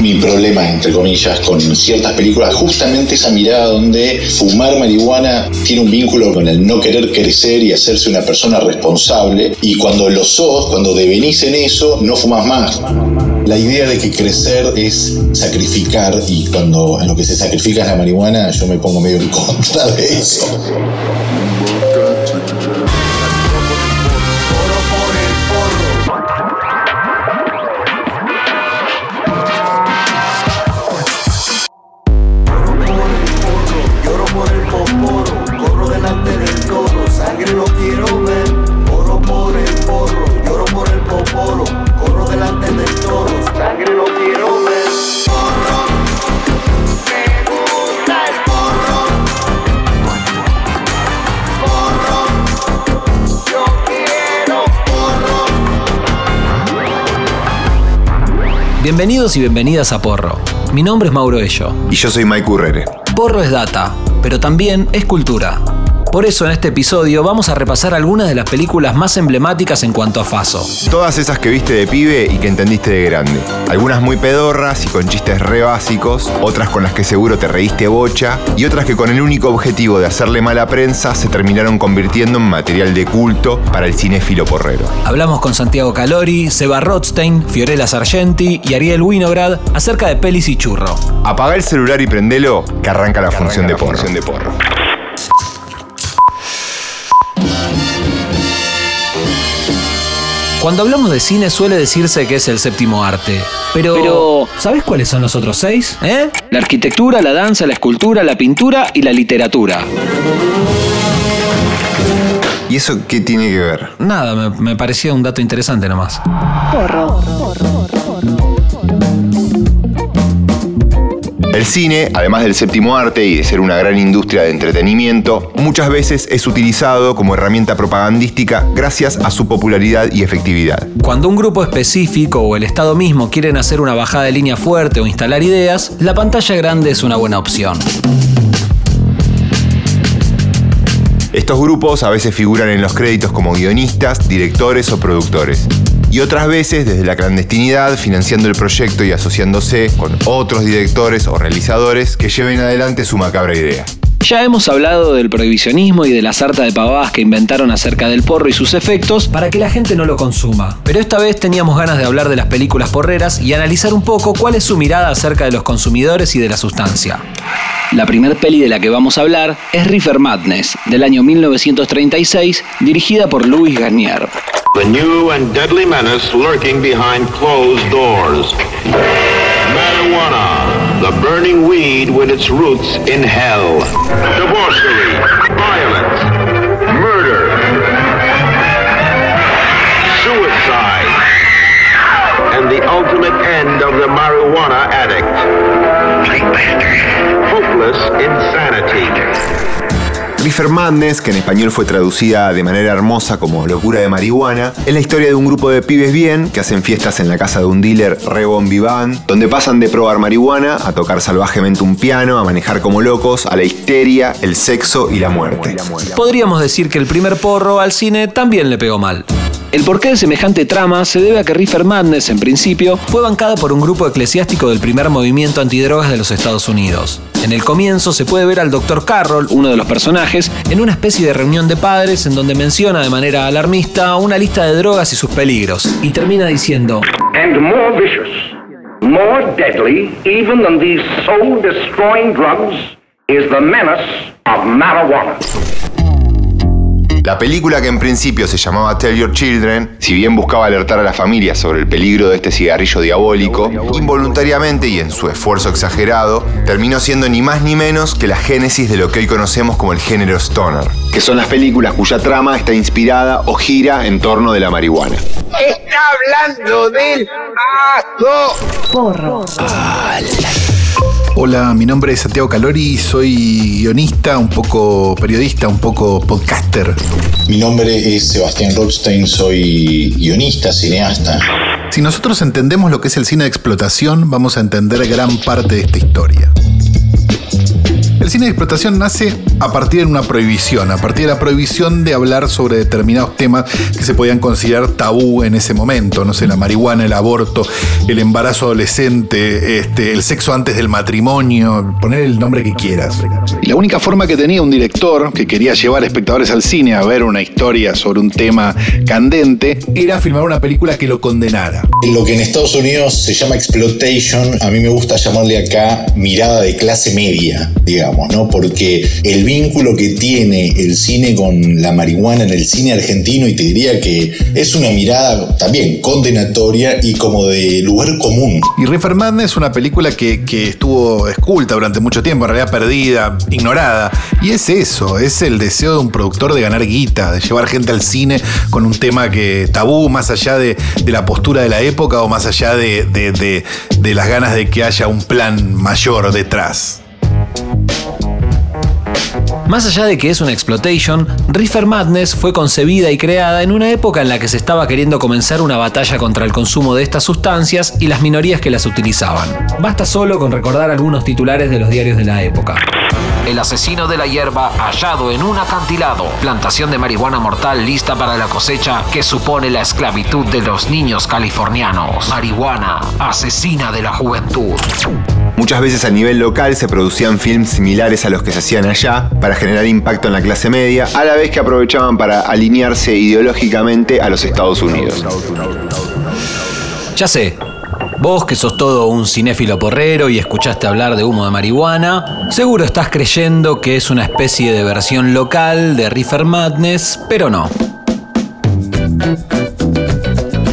mi problema, entre comillas, con ciertas películas, justamente esa mirada donde fumar marihuana tiene un vínculo con el no querer crecer y hacerse una persona responsable, y cuando lo sos, cuando devenís en eso, no fumas más. La idea de que crecer es sacrificar, y cuando en lo que se sacrifica es la marihuana, yo me pongo medio en contra de eso. Bienvenidos y bienvenidas a Porro. Mi nombre es Mauro Ello. Y yo soy Mike Urrere. Porro es data, pero también es cultura. Por eso en este episodio vamos a repasar algunas de las películas más emblemáticas en cuanto a Faso. Todas esas que viste de pibe y que entendiste de grande. Algunas muy pedorras y con chistes re básicos, otras con las que seguro te reíste bocha y otras que con el único objetivo de hacerle mala prensa se terminaron convirtiendo en material de culto para el cinéfilo porrero. Hablamos con Santiago Calori, Seba Rothstein, Fiorella Sargenti y Ariel Winograd acerca de pelis y churro. Apaga el celular y prendelo que arranca la, función, de porro. función de porro. Cuando hablamos de cine suele decirse que es el séptimo arte. Pero, Pero- ¿sabes cuáles son los otros seis? ¿Eh? La arquitectura, la danza, la escultura, la pintura y la literatura. ¿Y eso qué tiene que ver? Nada, me, me parecía un dato interesante nomás. El cine, además del séptimo arte y de ser una gran industria de entretenimiento, muchas veces es utilizado como herramienta propagandística gracias a su popularidad y efectividad. Cuando un grupo específico o el Estado mismo quieren hacer una bajada de línea fuerte o instalar ideas, la pantalla grande es una buena opción. Estos grupos a veces figuran en los créditos como guionistas, directores o productores. Y otras veces desde la clandestinidad, financiando el proyecto y asociándose con otros directores o realizadores que lleven adelante su macabra idea. Ya hemos hablado del prohibicionismo y de la sarta de pavadas que inventaron acerca del porro y sus efectos. Para que la gente no lo consuma. Pero esta vez teníamos ganas de hablar de las películas porreras y analizar un poco cuál es su mirada acerca de los consumidores y de la sustancia. La primer peli de la que vamos a hablar es Reefer Madness, del año 1936, dirigida por Louis Garnier. The new and deadly menace lurking behind closed doors. Marijuana, the burning weed with its roots in hell. Debauchery, violence, murder, suicide, and the ultimate end of the marijuana addict. Hopeless insanity. Reefer Madness, que en español fue traducida de manera hermosa como Locura de Marihuana, es la historia de un grupo de pibes bien que hacen fiestas en la casa de un dealer re bon vivant, donde pasan de probar marihuana a tocar salvajemente un piano, a manejar como locos, a la histeria, el sexo y la muerte. Podríamos decir que el primer porro al cine también le pegó mal. El porqué de semejante trama se debe a que Reefer Madness, en principio, Fue bancada por un grupo eclesiástico del primer movimiento antidrogas de los Estados Unidos. En el comienzo se puede ver al Dr. Carroll, uno de los personajes, en una especie de reunión de padres en donde menciona de manera alarmista una lista de drogas y sus peligros. Y termina diciendo, and more vicious, deadly even than these soul destroying drugs is the menace of marijuana. La película que en principio se llamaba Tell Your Children, si bien buscaba alertar a la familia sobre el peligro de este cigarrillo diabólico, involuntariamente y en su esfuerzo exagerado, terminó siendo ni más ni menos que la génesis de lo que hoy conocemos como el género stoner, que son las películas cuya trama está inspirada o gira en torno de la marihuana. Hola, mi nombre es Santiago Calori, soy guionista, un poco periodista, un poco podcaster. Mi nombre es Sebastián Rothstein, soy guionista, cineasta. Si nosotros entendemos lo que es el cine de explotación, vamos a entender gran parte de esta historia. El cine de explotación nace a partir de una prohibición, a partir de la prohibición de hablar sobre determinados temas que se podían considerar tabú en ese momento, no sé, la marihuana, el aborto, el embarazo adolescente, este, el sexo antes del matrimonio, poner el nombre que quieras. Y la única forma que tenía un director que quería llevar espectadores al cine a ver una historia sobre un tema candente era filmar una película que lo condenara. Lo que en Estados Unidos se llama exploitation, a mí me gusta llamarle acá mirada de clase media, digamos, ¿no? Porque el vínculo que tiene el cine con la marihuana en el cine argentino, y te diría que es una mirada también condenatoria y como de lugar común. Y Reefer Madness es una película que, que estuvo esculta durante mucho tiempo, en realidad perdida, ignorada. Y es eso, es el deseo de un productor de ganar guita, de llevar gente al cine con un tema que tabú, más allá de, de la postura de la época o más allá de, de, de las ganas de que haya un plan mayor detrás. Más allá de que es una exploitation, Reefer Madness fue concebida y creada en una época en la que se estaba queriendo comenzar una batalla contra el consumo de estas sustancias y las minorías que las utilizaban. Basta solo con recordar algunos titulares de los diarios de la época. El asesino de la hierba hallado en un acantilado. Plantación de marihuana mortal lista para la cosecha que supone la esclavitud de los niños californianos. Marihuana, asesina de la juventud. Muchas veces a nivel local se producían films similares a los que se hacían allá para generar impacto en la clase media, a la vez que aprovechaban para alinearse ideológicamente a los Estados Unidos. Ya sé, vos que sos todo un cinéfilo porrero y escuchaste hablar de humo de marihuana, seguro estás creyendo que es una especie de versión local de Reefer Madness, pero no.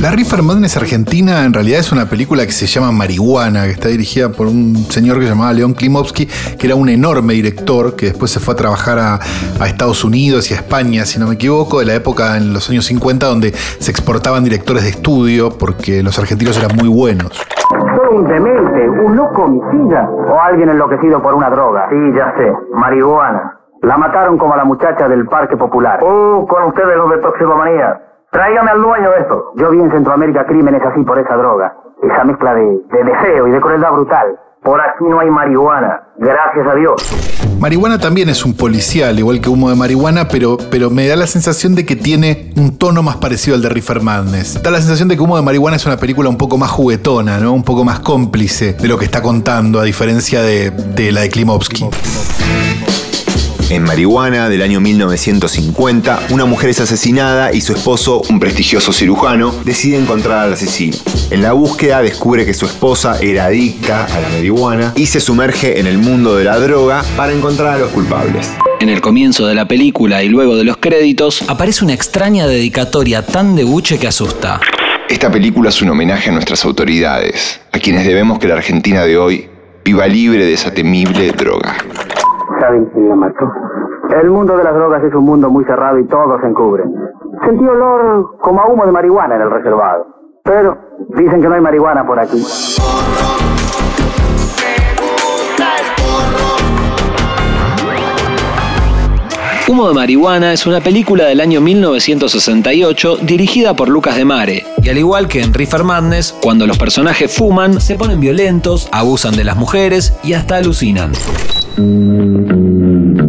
La Reefer Madness Argentina en realidad es una película que se llama Marihuana, que está dirigida por un señor que se llamaba León Klimovsky, que era un enorme director que después se fue a trabajar a, Estados Unidos y a España, si no me equivoco, de la época en los años 50 donde se exportaban directores de estudio porque los argentinos eran muy buenos. Soy un demente, un loco homicida o alguien enloquecido por una droga. Sí, ya sé, marihuana. La mataron como a la muchacha del Parque Popular. Oh, con ustedes los de toxicomanía. Tráigame al dueño de esto. Yo vi en Centroamérica crímenes así por esa droga. Esa mezcla de, de deseo y de crueldad brutal. Por aquí no hay marihuana. Gracias a Dios. Marihuana también es un policial, igual que humo de marihuana, pero, pero me da la sensación de que tiene un tono más parecido al de Reefer Madness. Da la sensación de que humo de marihuana es una película un poco más juguetona, ¿no? Un poco más cómplice de lo que está contando, a diferencia de, de la de Klimovsky. En Marihuana, del año 1950, una mujer es asesinada y su esposo, un prestigioso cirujano, decide encontrar al asesino. En la búsqueda descubre que su esposa era adicta a la marihuana y se sumerge en el mundo de la droga para encontrar a los culpables. En el comienzo de la película y luego de los créditos, aparece una extraña dedicatoria tan de buche que asusta. Esta película es un homenaje a nuestras autoridades, a quienes debemos que la Argentina de hoy viva libre de esa temible droga. El mundo de las drogas es un mundo muy cerrado y todos se encubren. Sentí olor como a humo de marihuana en el reservado. Pero dicen que no hay marihuana por aquí. Humo de Marihuana es una película del año 1968 dirigida por Lucas de Mare. Y al igual que en Reefer Madness, Cuando los personajes fuman, se ponen violentos, abusan de las mujeres y hasta alucinan. Thank you.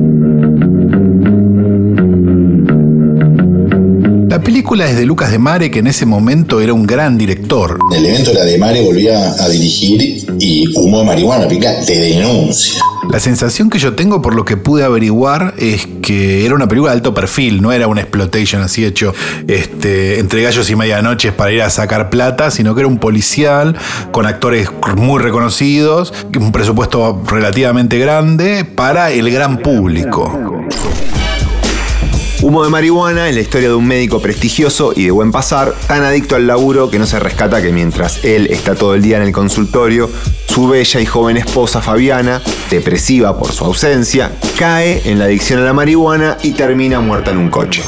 La película es de Lucas de Mare, que en ese momento era un gran director. El evento era de Mare, volvía a dirigir y Humo de Marihuana, pica, te denuncia. La sensación que yo tengo por lo que pude averiguar es que era una película de alto perfil, no era una exploitation así hecho este, entre gallos y medianoches para ir a sacar plata, sino que era un policial con actores muy reconocidos, un presupuesto relativamente grande para el gran público. Humo de marihuana es la historia de un médico prestigioso y de buen pasar, tan adicto al laburo que no se rescata que mientras él está todo el día en el consultorio, su bella y joven esposa Fabiana, depresiva por su ausencia, cae en la adicción a la marihuana y termina muerta en un coche.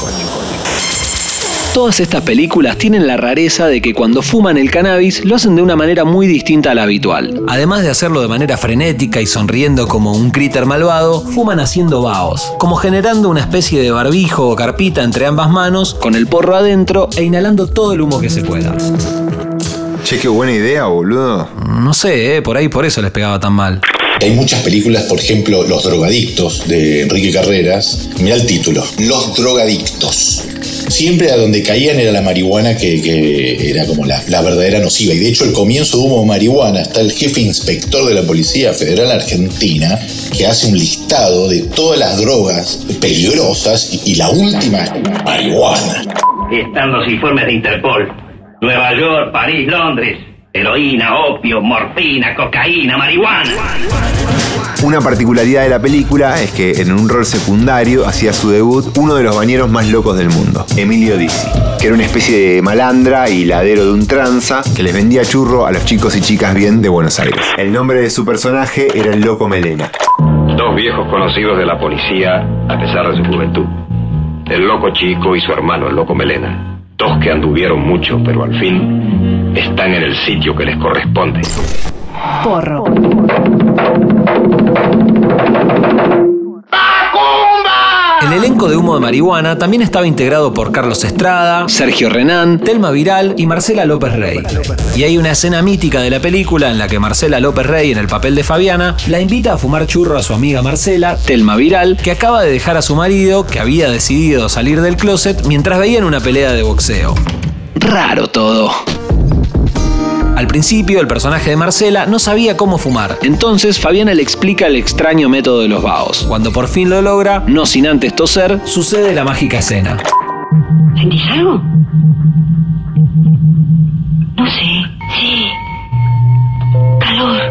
Todas estas películas tienen la rareza de que cuando fuman el cannabis lo hacen de una manera muy distinta a la habitual. Además de hacerlo de manera frenética y sonriendo como un critter malvado, fuman haciendo vaos, como generando una especie de barbijo o carpita entre ambas manos, Con el porro adentro, e inhalando todo el humo que se pueda. Che, qué buena idea, boludo. No sé, eh, por ahí por eso les pegaba tan mal. Hay muchas películas, por ejemplo, Los drogadictos de Enrique Carreras. Mira el título, Los drogadictos. Siempre a donde caían era la marihuana que, que era como la, la, verdadera nociva. Y de hecho el comienzo de humo de marihuana está el jefe inspector de la Policía Federal Argentina que hace un listado de todas las drogas peligrosas y, y la última marihuana. Están los informes de Interpol. Nueva York, París, Londres. Heroína, opio, morfina, cocaína, marihuana. Una particularidad de la película es que en un rol secundario hacía su debut uno de los bañeros más locos del mundo, Emilio Dizzi, que era una especie de malandra y ladero de un tranza que les vendía churro a los chicos y chicas bien de Buenos Aires. El nombre de su personaje era el Loco Melena. Dos viejos conocidos de la policía a pesar de su juventud. El Loco Chico y su hermano, el Loco Melena. Dos que anduvieron mucho, pero al fin están en el sitio que les corresponde. Porro. El elenco de Humo de Marihuana también estaba integrado por Carlos Estrada, Sergio Renán, Telma Viral y Marcela López Rey. Y hay una escena mítica de la película en la que Marcela López Rey, en el papel de Fabiana, la invita a fumar churro a su amiga Marcela, Telma Viral, que acaba de dejar a su marido, que había decidido salir del closet mientras veían una pelea de boxeo. Raro todo. Al principio, el personaje de Marcela no sabía cómo fumar. Entonces, Fabiana le explica el extraño método de los vaos. Cuando por fin lo logra, no sin antes toser, sucede la mágica escena. ¿Sentís algo? No sé. Sí. Calor.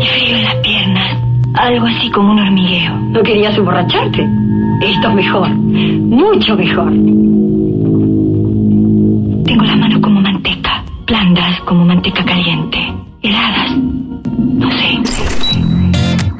Y frío en las piernas. Algo así como un hormigueo. ¿No querías emborracharte? Esto es mejor. Mucho mejor. Tengo las manos. Blandas como manteca caliente. Heladas. No sé.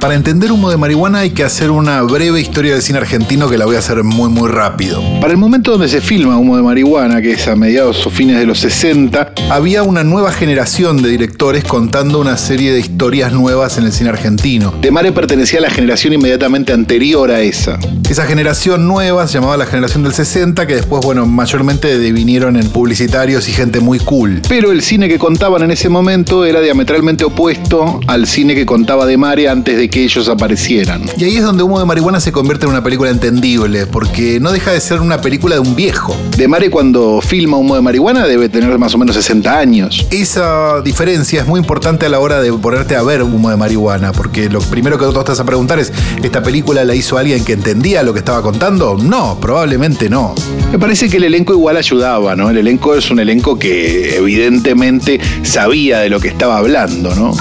Para entender humo de marihuana hay que hacer una breve historia del cine argentino que la voy a hacer muy muy rápido. Para el momento donde se filma humo de marihuana, que es a mediados o fines de los 60, había una nueva generación de directores contando una serie de historias nuevas en el cine argentino. De Mare pertenecía a la generación inmediatamente anterior a esa. Esa generación nueva se llamaba la generación del 60, que después, bueno, mayormente devinieron en publicitarios y gente muy cool. Pero el cine que contaban en ese momento era diametralmente opuesto al cine que contaba De Mare antes de que ellos aparecieran. Y ahí es donde Humo de Marihuana se convierte en una película entendible, porque no deja de ser una película de un viejo. De Mare cuando filma Humo de Marihuana debe tener más o menos 60 años. Esa diferencia es muy importante a la hora de ponerte a ver Humo de Marihuana, porque lo primero que tú estás a preguntar es, ¿esta película la hizo alguien que entendía lo que estaba contando? No, probablemente no. Me parece que el elenco igual ayudaba, ¿no? El elenco es un elenco que evidentemente sabía de lo que estaba hablando, ¿no?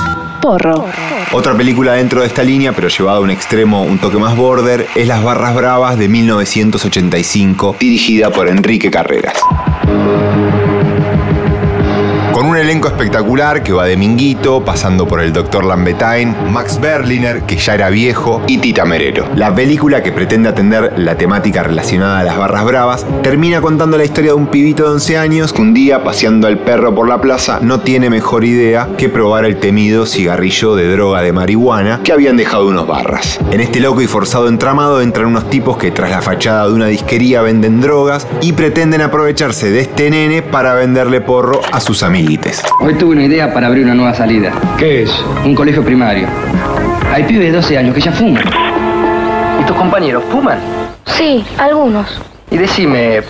Porro. Otra película dentro de esta línea, pero llevada a un extremo un toque más border, es Las Barras Bravas de 1985, dirigida por Enrique Carreras. Elenco espectacular que va de Minguito, pasando por el Dr. Lambetain, Max Berliner, que ya era viejo, y Tita Merero. La película, que pretende atender la temática relacionada a las barras bravas, termina contando la historia de un pibito de 11 años que un día, paseando al perro por la plaza, no tiene mejor idea que probar el temido cigarrillo de droga de marihuana que habían dejado unos barras. En este loco y forzado entramado entran unos tipos que tras la fachada de una disquería venden drogas y pretenden aprovecharse de este nene para venderle porro a sus Hoy tuve una idea para abrir una nueva salida. ¿Qué es? Un colegio primario. Hay pibes de 12 años que ya fuman. ¿Y tus compañeros fuman? Sí, algunos. Y decime,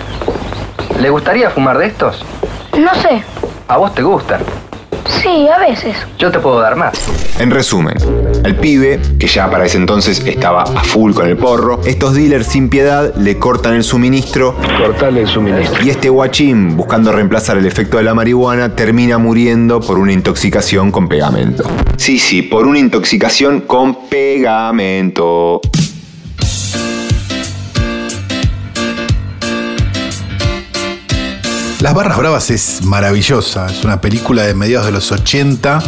¿le gustaría fumar de estos? No sé. ¿A vos te gustan? Sí, a veces. Yo te puedo dar más. En resumen, al pibe, que ya para ese entonces estaba a full con el porro, estos dealers sin piedad le cortan el suministro. Cortarle el suministro. Y este guachín, buscando reemplazar el efecto de la marihuana, termina muriendo por una intoxicación con pegamento. Sí, sí, por una intoxicación con pegamento. Las Barras Bravas es maravillosa, es una película de mediados de los 80,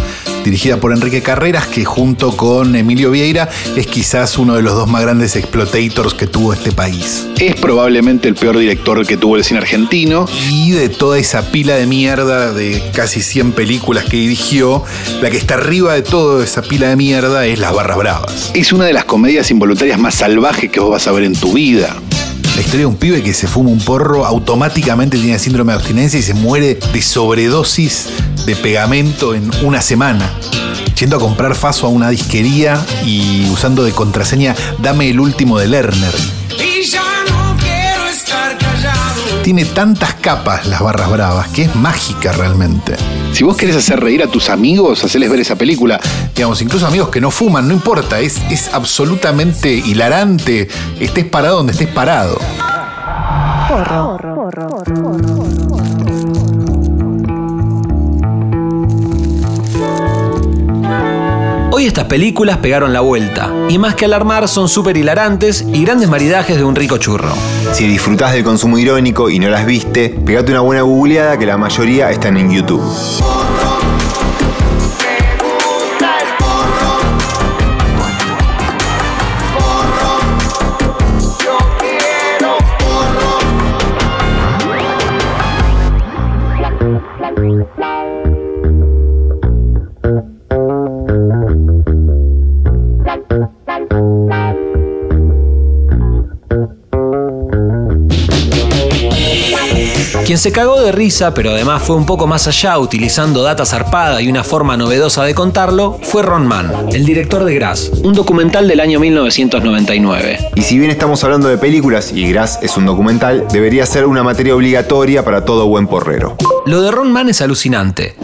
dirigida por Enrique Carreras, que junto con Emilio Vieira es quizás uno de los dos más grandes exploitators que tuvo este país. Es probablemente el peor director que tuvo el cine argentino, y de toda esa pila de mierda de casi 100 películas que dirigió, la que está arriba de toda esa pila de mierda es Las Barras Bravas. Es una de las comedias involuntarias más salvajes que vos vas a ver en tu vida. La historia de un pibe que se fuma un porro, automáticamente tiene síndrome de abstinencia y se muere de sobredosis de pegamento en una semana. yendo a comprar Faso a una disquería y usando de contraseña Dame el último de Lerner. Tiene tantas capas las barras bravas que es mágica realmente. Si vos querés hacer reír a tus amigos, hacerles ver esa película. Digamos, incluso amigos que no fuman, no importa, es, es absolutamente hilarante. Estés parado donde estés parado. Hoy estas películas pegaron la vuelta, y más que alarmar son súper hilarantes y grandes maridajes de un rico churro. Si disfrutás del consumo irónico y no las viste, pegate una buena googleada que la mayoría están en YouTube. Quien se cagó de risa, pero además fue un poco más allá utilizando data zarpada y una forma novedosa de contarlo, fue Ron Mann, el director de Grass, un documental del año 1999. Y si bien estamos hablando de películas y Grass es un documental, debería ser una materia obligatoria para todo buen porrero. Lo de Ron Mann es alucinante.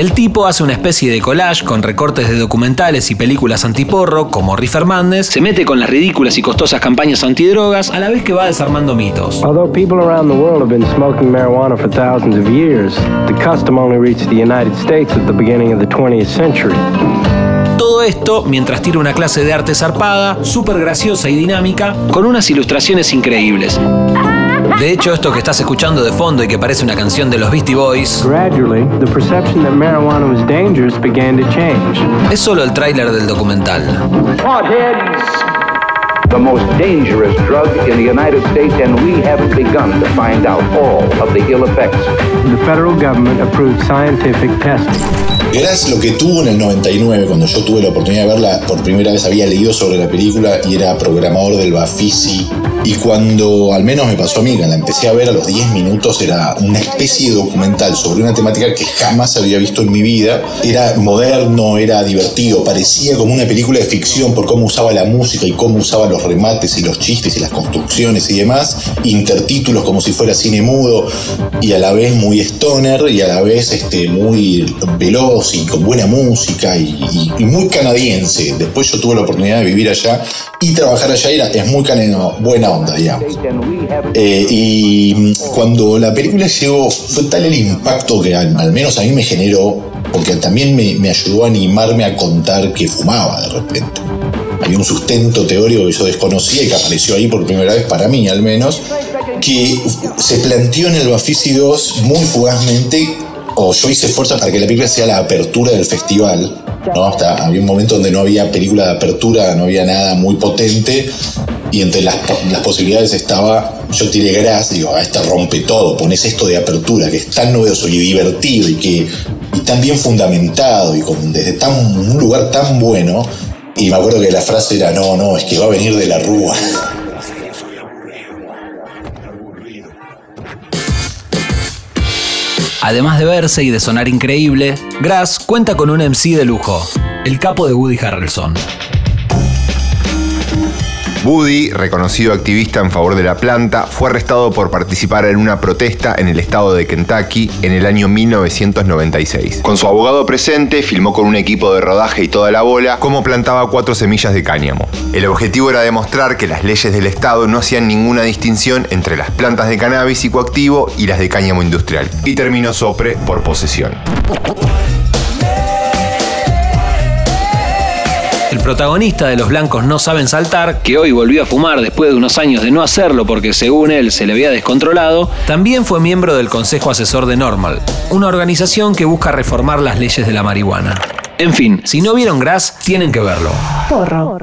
El tipo hace una especie de collage con recortes de documentales y películas antiporro, como Reefer Madness, se mete con las ridículas y costosas campañas antidrogas, a la vez que va desarmando mitos. Although people around the world have been smoking marijuana for thousands of years, the custom only reached the United States at the beginning of the 20th century. Todo esto mientras tira una clase de arte zarpada, súper graciosa y dinámica, con unas ilustraciones increíbles. De hecho, esto que estás escuchando de fondo y que parece una canción de los Beastie Boys Gradually, the perception that marijuana was dangerous began to change. es solo el tráiler del documental. The most dangerous drug in the United States, and we haven't begun to find out all of the ill effects. The federal government approved scientific testing. Grass lo que tuvo en el 99, cuando yo tuve la oportunidad de verla por primera vez, había leído sobre la película y era programador del Bafisi. Y cuando, al menos me pasó a mí, que la empecé a ver a los 10 minutos, era una especie de documental sobre una temática que jamás había visto en mi vida. Era moderno, era divertido, parecía como una película de ficción por cómo usaba la música y cómo usaba los remates y los chistes y las construcciones y demás. Intertítulos como si fuera cine mudo y a la vez muy stoner y a la vez este, muy veloz y con buena música y, muy canadiense. Después yo tuve la oportunidad de vivir allá y trabajar allá era, es muy caneno, buena onda, digamos. Eh, y cuando la película llegó, fue tal el impacto que al, menos a mí me generó, porque también me ayudó a animarme a contar que fumaba de repente. Había un sustento teórico que yo desconocía y que apareció ahí por primera vez para mí al menos, que se planteó en el Bafisi 2 muy fugazmente, o yo hice fuerza para que la película sea la apertura del festival. ¿no? Hasta había un momento donde no había película de apertura, no había nada muy potente, y entre las, posibilidades estaba, yo tiré gras, digo, a esta rompe todo, pones esto de apertura, que es tan novedoso y divertido y que y tan bien fundamentado y con, desde tan, un lugar tan bueno. Y me acuerdo que la frase era, no, no, es que va a venir de la rúa. Además de verse y de sonar increíble, Grass cuenta con un MC de lujo, el capo de Woody Harrelson. Woody, reconocido activista en favor de la planta, fue arrestado por participar en una protesta en el estado de Kentucky en el año 1996. Con su abogado presente, filmó con un equipo de rodaje y toda la bola cómo plantaba cuatro semillas de cáñamo. El objetivo era demostrar que las leyes del estado no hacían ninguna distinción entre las plantas de cannabis psicoactivo y las de cáñamo industrial. Y terminó sopre por posesión. Protagonista de Los Blancos No Saben Saltar, que hoy volvió a fumar después de unos años de no hacerlo porque según él se le había descontrolado, también fue miembro del Consejo Asesor de Normal, una organización que busca reformar las leyes de la marihuana. En fin, si no vieron Grass, tienen que verlo. Porro.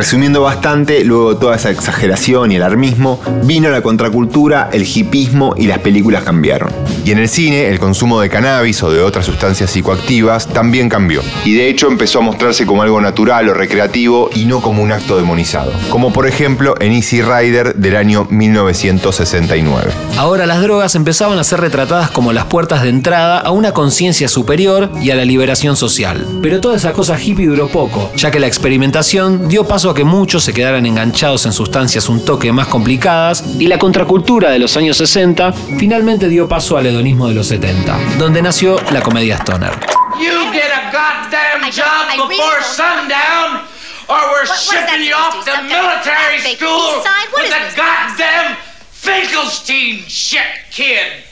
Resumiendo bastante, luego de toda esa exageración y alarmismo, vino la contracultura, el hipismo y las películas cambiaron. Y en el cine, el consumo de cannabis o de otras sustancias psicoactivas también cambió. Y de hecho empezó a mostrarse como algo natural o recreativo y no como un acto demonizado. Como por ejemplo en Easy Rider del año 1969. Ahora las drogas empezaban a ser retratadas como las puertas de entrada a una conciencia superior y a la liberación social. Pero toda esa cosa hippie duró poco, ya que la experimentación dio paso a que muchos se quedaran enganchados en sustancias un toque más complicadas y la contracultura de los años 60 finalmente dio paso al hedonismo de los 70, donde nació la comedia stoner. You get a goddamn job before sundown, or we're shipping you off to military school with a goddamn Finkelstein shit, kid.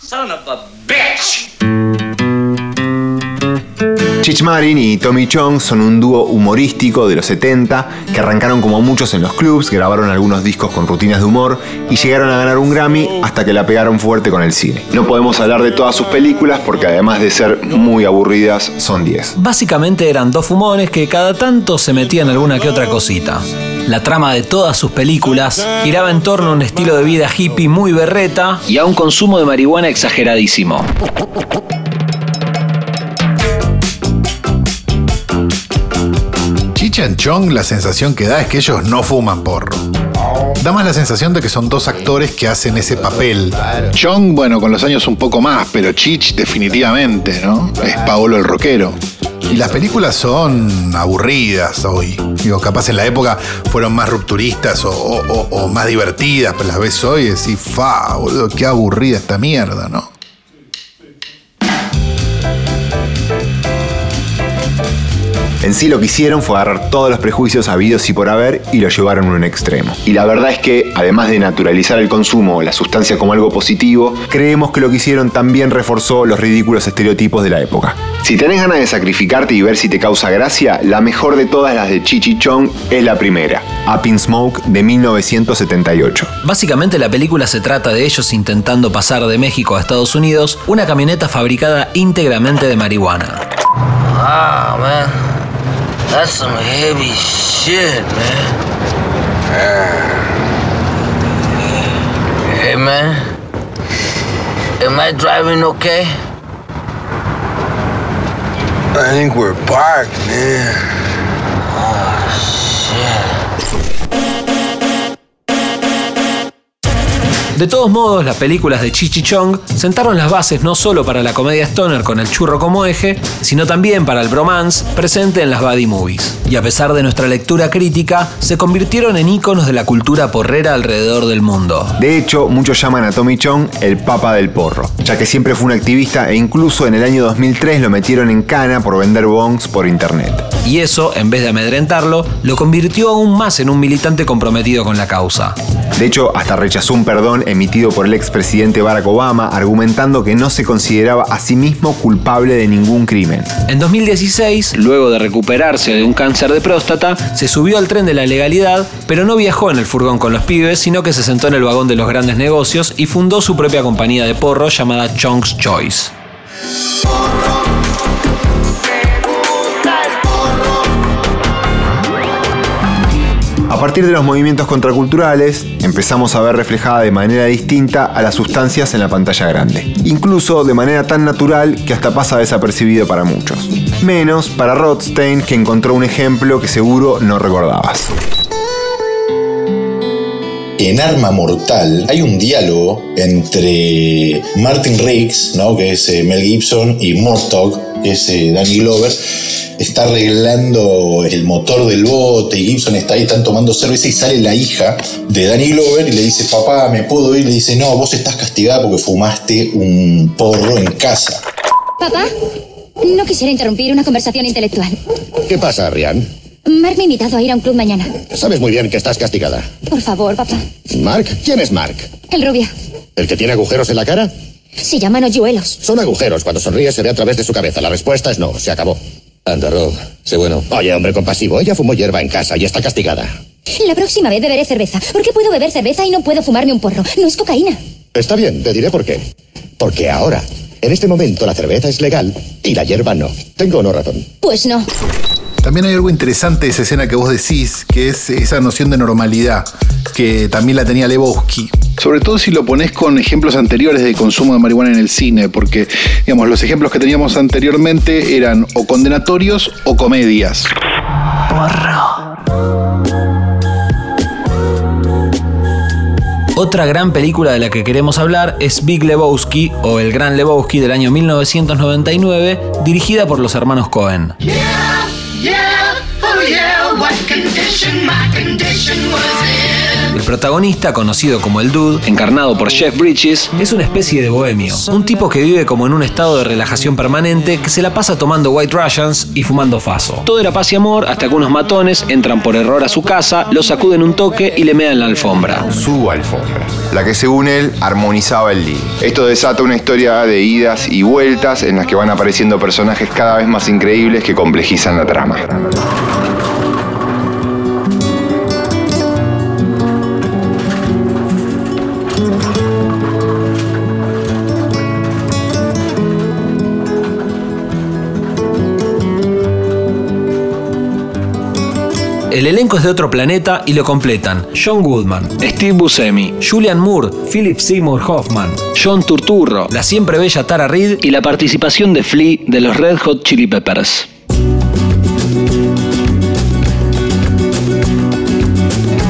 Son of a bitch. Chich Marin y Tommy Chong son un dúo humorístico de los 70 que arrancaron como muchos en los clubs, grabaron algunos discos con rutinas de humor y llegaron a ganar un Grammy hasta que la pegaron fuerte con el cine. No podemos hablar de todas sus películas porque además de ser muy aburridas, son 10. Básicamente eran dos fumones que cada tanto se metían alguna que otra cosita. La trama de todas sus películas giraba en torno a un estilo de vida hippie muy berreta y a un consumo de marihuana exageradísimo. Chichan Chong, la sensación que da es que ellos no fuman porro. Da más la sensación de que son dos actores que hacen ese papel. Chong, bueno, con los años un poco más, pero Chich definitivamente, ¿no? Es Paolo el rockero. Y las películas son aburridas hoy. Digo, capaz en la época fueron más rupturistas o, o- o- o más divertidas, pero las ves hoy y decís, fa, boludo, qué aburrida esta mierda, ¿no? En sí lo que hicieron fue agarrar todos los prejuicios habidos y por haber y lo llevaron a un extremo. Y la verdad es que, además de naturalizar el consumo o la sustancia como algo positivo, creemos que lo que hicieron también reforzó los ridículos estereotipos de la época. Si tenés ganas de sacrificarte y ver si te causa gracia, la mejor de todas las de Chichi Chong es la primera, Up in Smoke de 1978. Básicamente la película se trata de ellos intentando pasar de México a Estados Unidos una camioneta fabricada íntegramente de marihuana. Wow, man. That's some heavy shit, man. Hey, man. Am I driving okay? I think we're parked, man. Oh, shit. De todos modos, las películas de Chichi Chong sentaron las bases no solo para la comedia stoner con el churro como eje, sino también para el bromance presente en las buddy movies. Y a pesar de nuestra lectura crítica, se convirtieron en íconos de la cultura porrera alrededor del mundo. De hecho, muchos llaman a Tommy Chong el papa del porro, ya que siempre fue un activista e incluso en el año 2003 lo metieron en cana por vender bongs por internet. Y eso, en vez de amedrentarlo, lo convirtió aún más en un militante comprometido con la causa. De hecho, hasta rechazó un perdón emitido por el expresidente Barack Obama, argumentando que no se consideraba a sí mismo culpable de ningún crimen. En 2016, luego de recuperarse de un cáncer de próstata, se subió al tren de la legalidad, pero no viajó en el furgón con los pibes, sino que se sentó en el vagón de los grandes negocios y fundó su propia compañía de porro llamada Chong's Choice. A partir de los movimientos contraculturales, empezamos a ver reflejada de manera distinta a las sustancias en la pantalla grande. Incluso de manera tan natural que hasta pasa desapercibido para muchos. Menos para Rothstein, que encontró un ejemplo que seguro no recordabas. En Arma Mortal hay un diálogo entre Martin Riggs, ¿no? que es eh, Mel Gibson, y Mortog, que es eh, Danny Glover. Está arreglando el motor del bote y Gibson está ahí, están tomando cerveza y sale la hija de Danny Glover y le dice, papá, ¿me puedo ir? Le dice, no, vos estás castigada porque fumaste un porro en casa. Papá, no quisiera interrumpir una conversación intelectual. ¿Qué pasa, Rian? Mark me ha invitado a ir a un club mañana. Sabes muy bien que estás castigada. Por favor, papá. ¿Mark? ¿Quién es Mark? El rubio. ¿El que tiene agujeros en la cara? Se llaman hoyuelos. Son agujeros. Cuando sonríe se ve a través de su cabeza. La respuesta es no. Se acabó. Anda, Rob. Sé bueno. Oye, hombre compasivo. Ella fumó hierba en casa y está castigada. La próxima vez beberé cerveza. ¿Por qué puedo beber cerveza y no puedo fumarme un porro? No es cocaína. Está bien, te diré por qué. Porque ahora, en este momento, la cerveza es legal y la hierba no. ¿Tengo o no razón? Pues no. También hay algo interesante de esa escena que vos decís, que es esa noción de normalidad, que también la tenía Lebowski. Sobre todo si lo pones con ejemplos anteriores de consumo de marihuana en el cine, porque digamos, los ejemplos que teníamos anteriormente eran o condenatorios o comedias. Otra gran película de la que queremos hablar es Big Lebowski o El Gran Lebowski del año 1999, dirigida por los hermanos Cohen. El protagonista, conocido como el Dude, encarnado por Jeff Bridges, es una especie de bohemio, un tipo que vive como en un estado de relajación permanente que se la pasa tomando White Russians y fumando faso. Todo era paz y amor hasta que unos matones entran por error a su casa, lo sacuden un toque y le mean la alfombra. Su alfombra, la que según él armonizaba el día. Esto desata una historia de idas y vueltas en las que van apareciendo personajes cada vez más increíbles que complejizan la trama. El elenco es de otro planeta y lo completan John Goodman, Steve Buscemi, Julian Moore, Philip Seymour Hoffman, John Turturro, la siempre bella Tara Reid y la participación de Flea de los Red Hot Chili Peppers.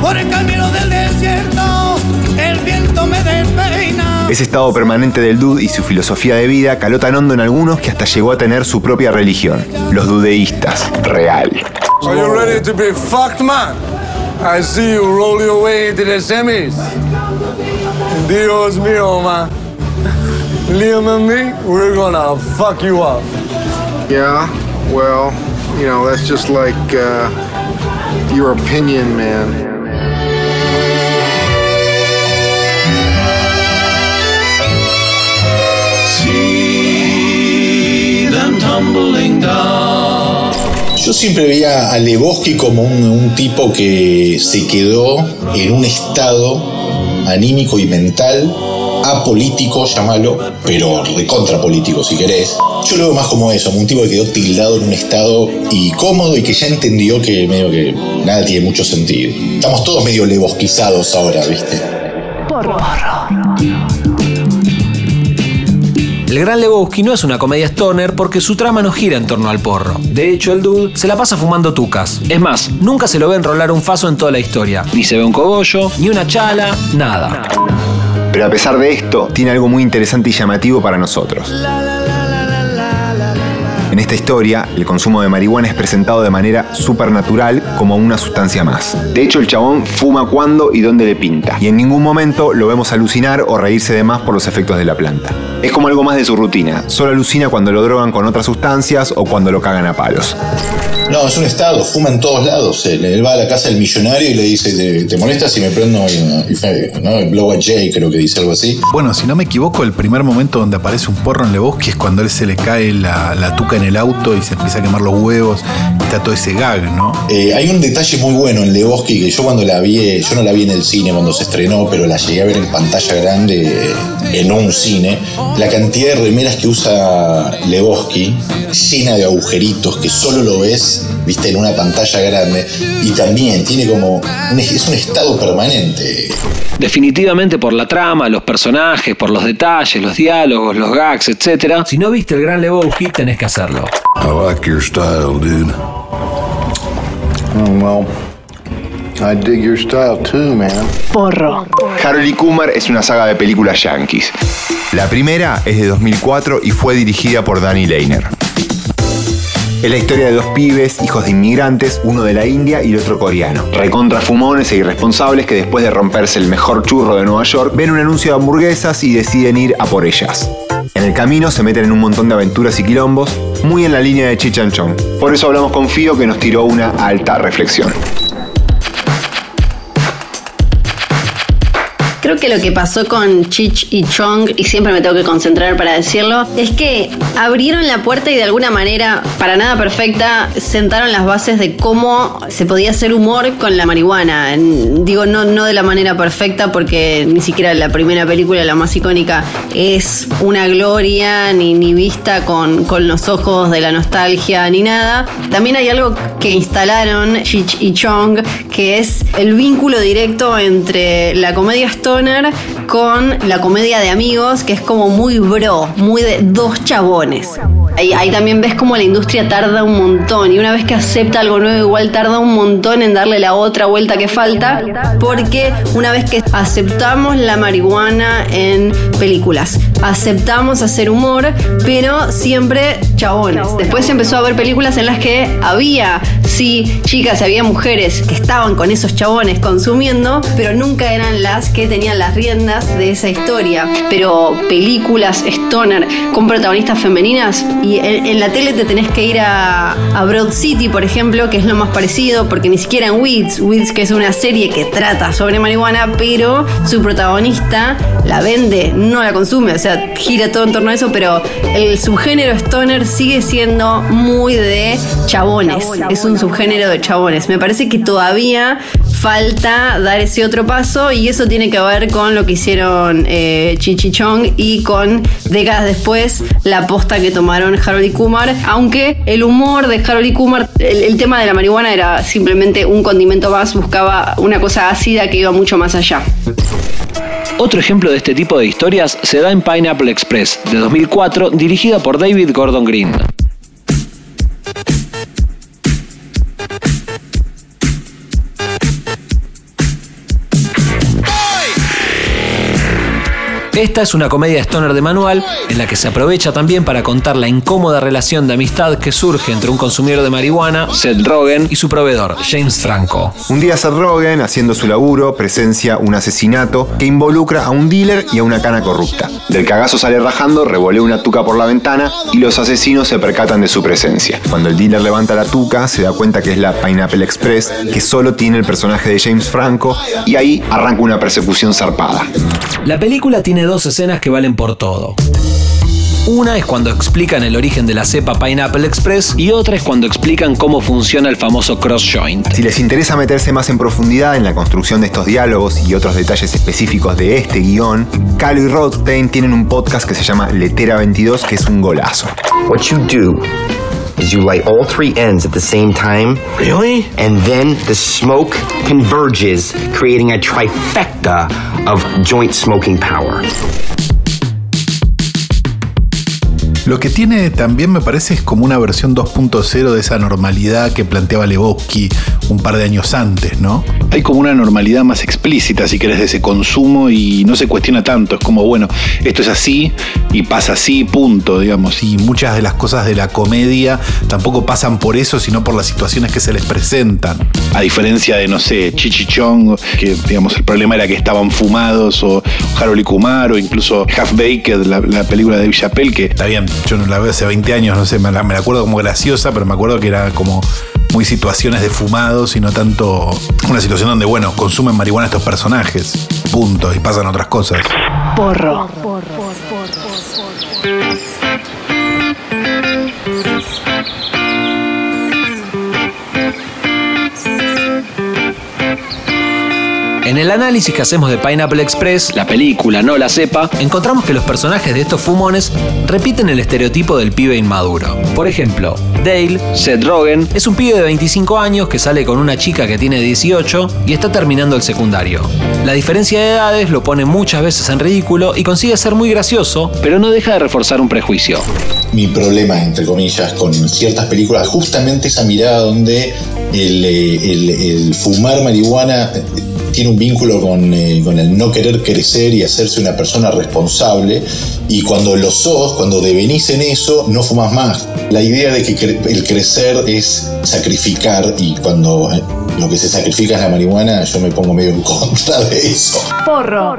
Por el camino del desierto, el viento me despeina. Ese estado permanente del dude y su filosofía de vida caló tan hondo en algunos que hasta llegó a tener su propia religión, los dudeístas, real. Are you ready to be fucked, man? I see you roll your way into the semis. Dios mío, man. Liam and me, we're gonna fuck you up. Yeah, well, you know, that's just like uh, your opinion, man. See them tumbling down. Yo siempre veía a Lebowski como un, tipo que se quedó en un estado anímico y mental apolítico, llámalo, pero recontrapolítico si querés. Yo lo veo más como eso, como un tipo que quedó tildado en un estado y cómodo y que ya entendió que medio que nada tiene mucho sentido. Estamos todos medio lebosquizados ahora, ¿viste? Porro. El Gran Lebowski no es una comedia stoner porque su trama no gira en torno al porro. De hecho, el dude se la pasa fumando tucas. Es más, nunca se lo ve enrolar un faso en toda la historia. Ni se ve un cogollo, ni una chala, nada. Pero a pesar de esto, tiene algo muy interesante y llamativo para nosotros. En esta historia, el consumo de marihuana es presentado de manera supernatural como una sustancia más. De hecho, el chabón fuma cuando y dónde le pinta. Y en ningún momento lo vemos alucinar o reírse de más por los efectos de la planta. Es como algo más de su rutina. Solo alucina cuando lo drogan con otras sustancias o cuando lo cagan a palos. No, es un estado, fuma en todos lados. Él, va a la casa del millonario y le dice, ¿te, molesta si me prendo y, ¿no? el blow a Jay? Creo que dice algo así. Bueno, si no me equivoco, el primer momento donde aparece un porro en Lebowski es cuando él se le cae la, la tuca en el auto y se empieza a quemar los huevos. Está todo ese gag, ¿no? Eh, hay un detalle muy bueno en Lebowski que yo cuando la vi, eh, yo no la vi en el cine cuando se estrenó, pero la llegué a ver en pantalla grande eh, en un cine. La cantidad de remeras que usa Lebowski, llena de agujeritos, que solo lo ves, viste, en una pantalla grande. Y también tiene como, un- es un estado permanente. Definitivamente por la trama, los personajes, por los detalles, los diálogos, los gags, etc. Si no viste el Gran Lebowski, tenés que hacerlo. I like your style, dude. Well, I dig your style too, man. Porro. Harold y Kumar es una saga de películas yankees. La primera es de 2004 y fue dirigida por Danny Lehner. Es la historia de dos pibes, hijos de inmigrantes, uno de la India y el otro coreano. Recontra fumones e irresponsables que después de romperse el mejor churro de Nueva York, ven un anuncio de hamburguesas y deciden ir a por ellas. En el camino se meten en un montón de aventuras y quilombos, muy en la línea de Chich and Chong. Por eso hablamos con Fío que nos tiró una alta reflexión. Creo que lo que pasó con Chich y Chong, y siempre me tengo que concentrar para decirlo, es que abrieron la puerta y de alguna manera, para nada perfecta, sentaron las bases de cómo se podía hacer humor con la marihuana. Digo, no, no de la manera perfecta, porque ni siquiera la primera película, la más icónica, es una gloria, ni, ni vista con, con los ojos de la nostalgia, ni nada. También hay algo que instalaron Chich y Chong, que es el vínculo directo entre la comedia con la comedia de amigos, que es como muy bro, muy de dos chabones. Ahí, ahí también ves como la industria tarda un montón y una vez que acepta algo nuevo igual tarda un montón en darle la otra vuelta que falta porque una vez que aceptamos la marihuana en películas, aceptamos hacer humor, pero siempre chabones. Después empezó a ver películas en las que había, sí, chicas, había mujeres que estaban con esos chabones consumiendo, pero nunca eran las que tenían las riendas de esa historia. Pero películas stoner con protagonistas femeninas y en, en la tele te tenés que ir a, a Broad City, por ejemplo, que es lo más parecido, porque ni siquiera en Weeds, Weeds que es una serie que trata sobre marihuana, pero su protagonista la vende, no la consume, o sea, gira todo en torno a eso, pero el subgénero stoner sigue siendo muy de chabones, es un subgénero de chabones. Me parece que todavía falta dar ese otro paso y eso tiene que ver con lo que hicieron eh, Chichichong y con décadas después la posta que tomaron Harold y Kumar, aunque el humor de Harold y Kumar, el, el tema de la marihuana era simplemente un condimento más, buscaba una cosa ácida que iba mucho más allá. Otro ejemplo de este tipo de historias se da en Pineapple Express, de 2004, dirigida por David Gordon Green. Esta es una comedia stoner de manual en la que se aprovecha también para contar la incómoda relación de amistad que surge entre un consumidor de marihuana, Seth Rogen, y su proveedor, James Franco. Un día Seth Rogen, haciendo su laburo, presencia un asesinato que involucra a un dealer y a una cana corrupta. Del cagazo sale rajando, revolea una tuca por la ventana y los asesinos se percatan de su presencia. Cuando el dealer levanta la tuca, se da cuenta que es la Pineapple Express, que solo tiene el personaje de James Franco, y ahí arranca una persecución zarpada. La película tiene dos escenas que valen por todo. Una es cuando explican el origen de la cepa Pineapple Express y otra es cuando explican cómo funciona el famoso cross joint. Si les interesa meterse más en profundidad en la construcción de estos diálogos y otros detalles específicos de este guion, Calo y Rothstein tienen un podcast que se llama Letera 22, que es un golazo. What you do is you light all three ends at the same time. Really? And then the smoke converges, creating a trifecta of joint smoking power. Lo que tiene también me parece es como una versión 2.0 de esa normalidad que planteaba Lebowski un par de años antes, ¿no? Hay como una normalidad más explícita, si querés, de ese consumo y no se cuestiona tanto. Es como, bueno, esto es así y pasa así, punto, digamos. Y muchas de las cosas de la comedia tampoco pasan por eso, sino por las situaciones que se les presentan. A diferencia de, no sé, Chichichong, que digamos el problema era que estaban fumados, o Harold y Kumar, o incluso Half Baked, la, la película de Chappelle, que Está bien, yo no la veo hace 20 años, no sé, me la, me la acuerdo como graciosa, pero me acuerdo que era como muy situaciones de fumados y no tanto una situación donde, bueno, consumen marihuana estos personajes, punto, y pasan otras cosas. Porro. En el análisis que hacemos de Pineapple Express, la película, no la cepa, encontramos que los personajes de estos fumones repiten el estereotipo del pibe inmaduro. Por ejemplo, Dale, Seth Rogen, es un pibe de 25 años que sale con una chica que tiene 18 y está terminando el secundario. La diferencia de edades lo pone muchas veces en ridículo y consigue ser muy gracioso, pero no deja de reforzar un prejuicio. Mi problema, entre comillas, con ciertas películas, justamente esa mirada donde el, eh, fumar marihuana tiene un vínculo con, eh, con el no querer crecer y hacerse una persona responsable. Y cuando lo sos, cuando devenís en eso, no fumas más. La idea de que cre- el crecer es sacrificar y cuando eh, lo que se sacrifica es la marihuana, yo me pongo medio en contra de eso. Porro.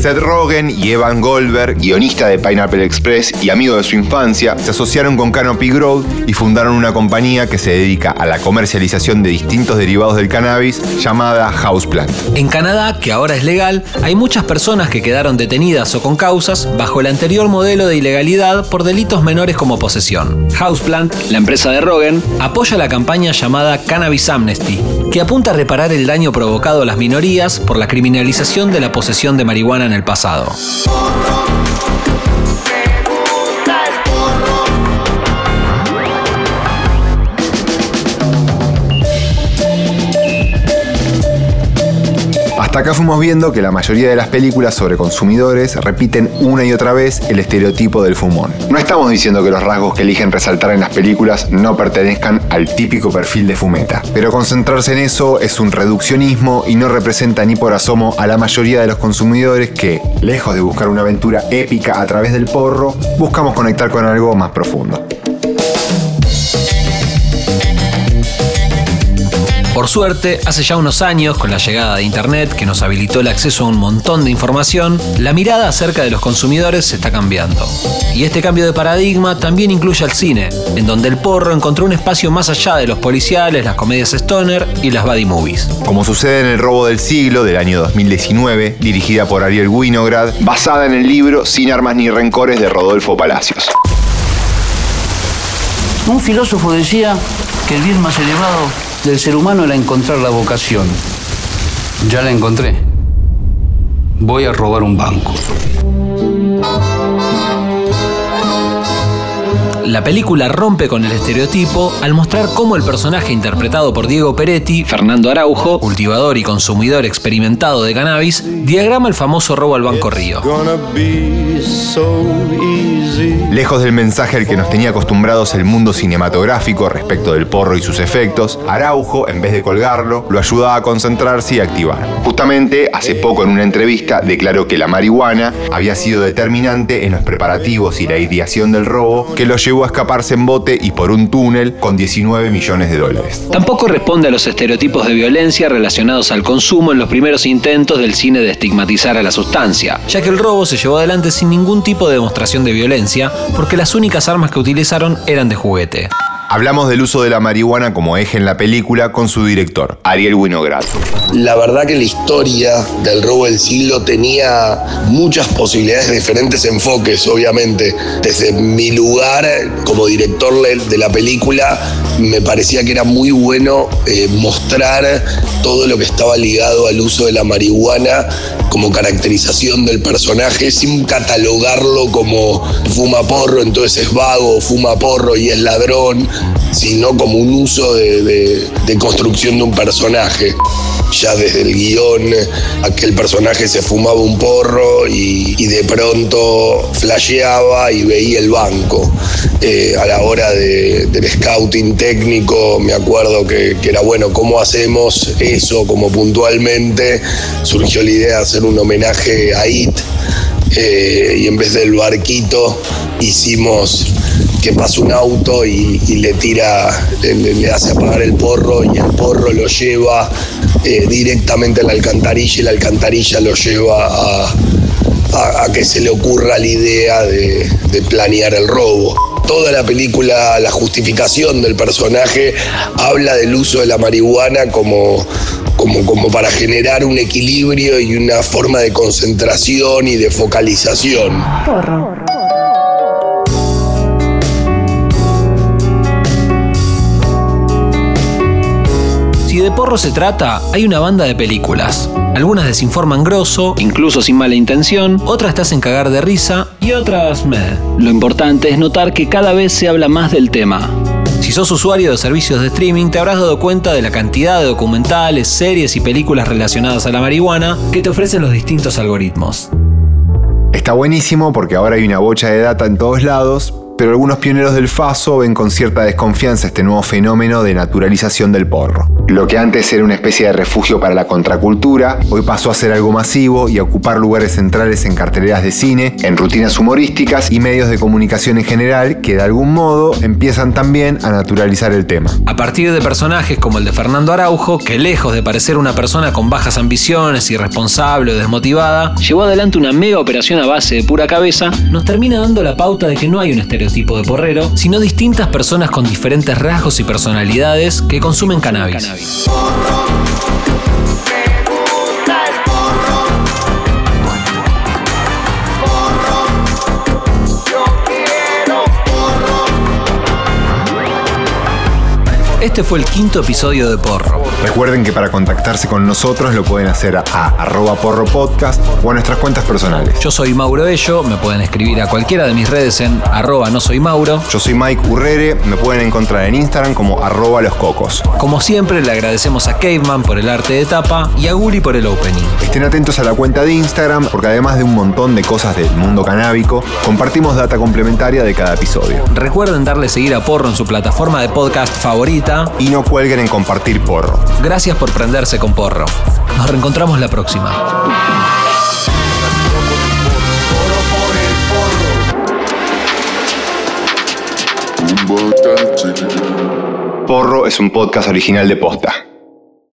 Seth Rogen y Evan Goldberg, guionista de Pineapple Express y amigo de su infancia, se asociaron con Canopy Growth y fundaron una compañía que se dedica a la comercialización de distintos derivados del cannabis llamada Houseplant. En Canadá, que ahora es legal, hay muchas personas que quedaron detenidas o con causas bajo el anterior modelo de ilegalidad por delitos menores como posesión. Houseplant, la empresa de Rogen, apoya la campaña llamada Cannabis Amnesty, que apunta a reparar el daño provocado a las minorías por la criminalización de la posesión de marihuana en el pasado. Hasta acá fuimos viendo que la mayoría de las películas sobre consumidores repiten una y otra vez el estereotipo del fumón. No estamos diciendo que los rasgos que eligen resaltar en las películas no pertenezcan al típico perfil de fumeta, pero concentrarse en eso es un reduccionismo y no representa ni por asomo a la mayoría de los consumidores que, lejos de buscar una aventura épica a través del porro, buscamos conectar con algo más profundo. Por suerte, hace ya unos años, con la llegada de Internet que nos habilitó el acceso a un montón de información, la mirada acerca de los consumidores se está cambiando. Y este cambio de paradigma también incluye al cine, en donde el porro encontró un espacio más allá de los policiales, las comedias stoner y las buddy movies. Como sucede en El robo del siglo del año 2019, dirigida por Ariel Winograd, basada en el libro Sin armas ni rencores de Rodolfo Palacios. Un filósofo decía que el bien más elevado del ser humano era encontrar la vocación. Ya la encontré. Voy a robar un banco. La película rompe con el estereotipo al mostrar cómo el personaje interpretado por Diego Peretti, Fernando Araujo, cultivador y consumidor experimentado de cannabis, diagrama el famoso robo al Banco Río. Lejos del mensaje al que nos tenía acostumbrados el mundo cinematográfico respecto del porro y sus efectos, Araujo, en vez de colgarlo, lo ayudaba a concentrarse y activar. Justamente, hace poco en una entrevista declaró que la marihuana había sido determinante en los preparativos y la ideación del robo que lo llevó a escaparse en bote y por un túnel con 19 millones de dólares. Tampoco responde a los estereotipos de violencia relacionados al consumo en los primeros intentos del cine de estigmatizar a la sustancia. ya que el robo se llevó adelante sin ningún tipo de demostración de violencia, porque las únicas armas que utilizaron eran de juguete. Hablamos del uso de la marihuana como eje en la película con su director, Ariel Winograd. La verdad que la historia del robo del siglo tenía muchas posibilidades de diferentes enfoques, obviamente. Desde mi lugar como director de la película, me parecía que era muy bueno eh, mostrar todo lo que estaba ligado al uso de la marihuana como caracterización del personaje sin catalogarlo como fuma porro, entonces es vago, fuma porro y es ladrón, sino como un uso de, de- construcción de un personaje. Ya desde el guion, aquel personaje se fumaba un porro y, de pronto flasheaba y veía el banco. Eh, a la hora de- del scouting técnico, me acuerdo que, que era bueno, ¿cómo hacemos eso? Como puntualmente surgió la idea de hacer un homenaje a IT eh, y en vez del barquito hicimos que pasa un auto y, le tira, le, hace apagar el porro y el porro lo lleva eh, directamente a la alcantarilla y la alcantarilla lo lleva a, que se le ocurra la idea de, de planear el robo. Toda la película, la justificación del personaje habla del uso de la marihuana como, como, como para generar un equilibrio y una forma de concentración y de focalización. Porro. Porro se trata, hay una banda de películas. Algunas desinforman grosso, incluso sin mala intención, otras te hacen cagar de risa y otras meh. Lo importante es notar que cada vez se habla más del tema. Si sos usuario de servicios de streaming, te habrás dado cuenta de la cantidad de documentales, series y películas relacionadas a la marihuana que te ofrecen los distintos algoritmos. Está buenísimo porque ahora hay una bocha de data en todos lados, pero algunos pioneros del FASO ven con cierta desconfianza este nuevo fenómeno de naturalización del porro. Lo que antes era una especie de refugio para la contracultura, hoy pasó a ser algo masivo y a ocupar lugares centrales en carteleras de cine, en rutinas humorísticas y medios de comunicación en general que de algún modo empiezan también a naturalizar el tema. A partir de personajes como el de Fernando Araujo, que lejos de parecer una persona con bajas ambiciones, irresponsable o desmotivada, llevó adelante una mega operación a base de pura cabeza, nos termina dando la pauta de que no hay un estereotipo de porrero, sino distintas personas con diferentes rasgos y personalidades que consumen cannabis. Este fue el quinto episodio de Porro. Recuerden que para contactarse con nosotros lo pueden hacer a, arroba porro podcast o a nuestras cuentas personales. Yo soy Mauro Ello, me pueden escribir a cualquiera de mis redes en arroba no soy Mauro. Yo soy Mike Urrere, me pueden encontrar en Instagram como arroba los cocos. Como siempre le agradecemos a Caveman por el arte de tapa y a Guri por el opening. Estén atentos a la cuenta de Instagram porque además de un montón de cosas del mundo canábico, compartimos data complementaria de cada episodio. Recuerden darle seguir a Porro en su plataforma de podcast favorita y no cuelguen en compartir porro. Gracias por prenderse con porro. Nos reencontramos la próxima. Porro es un podcast original de Posta.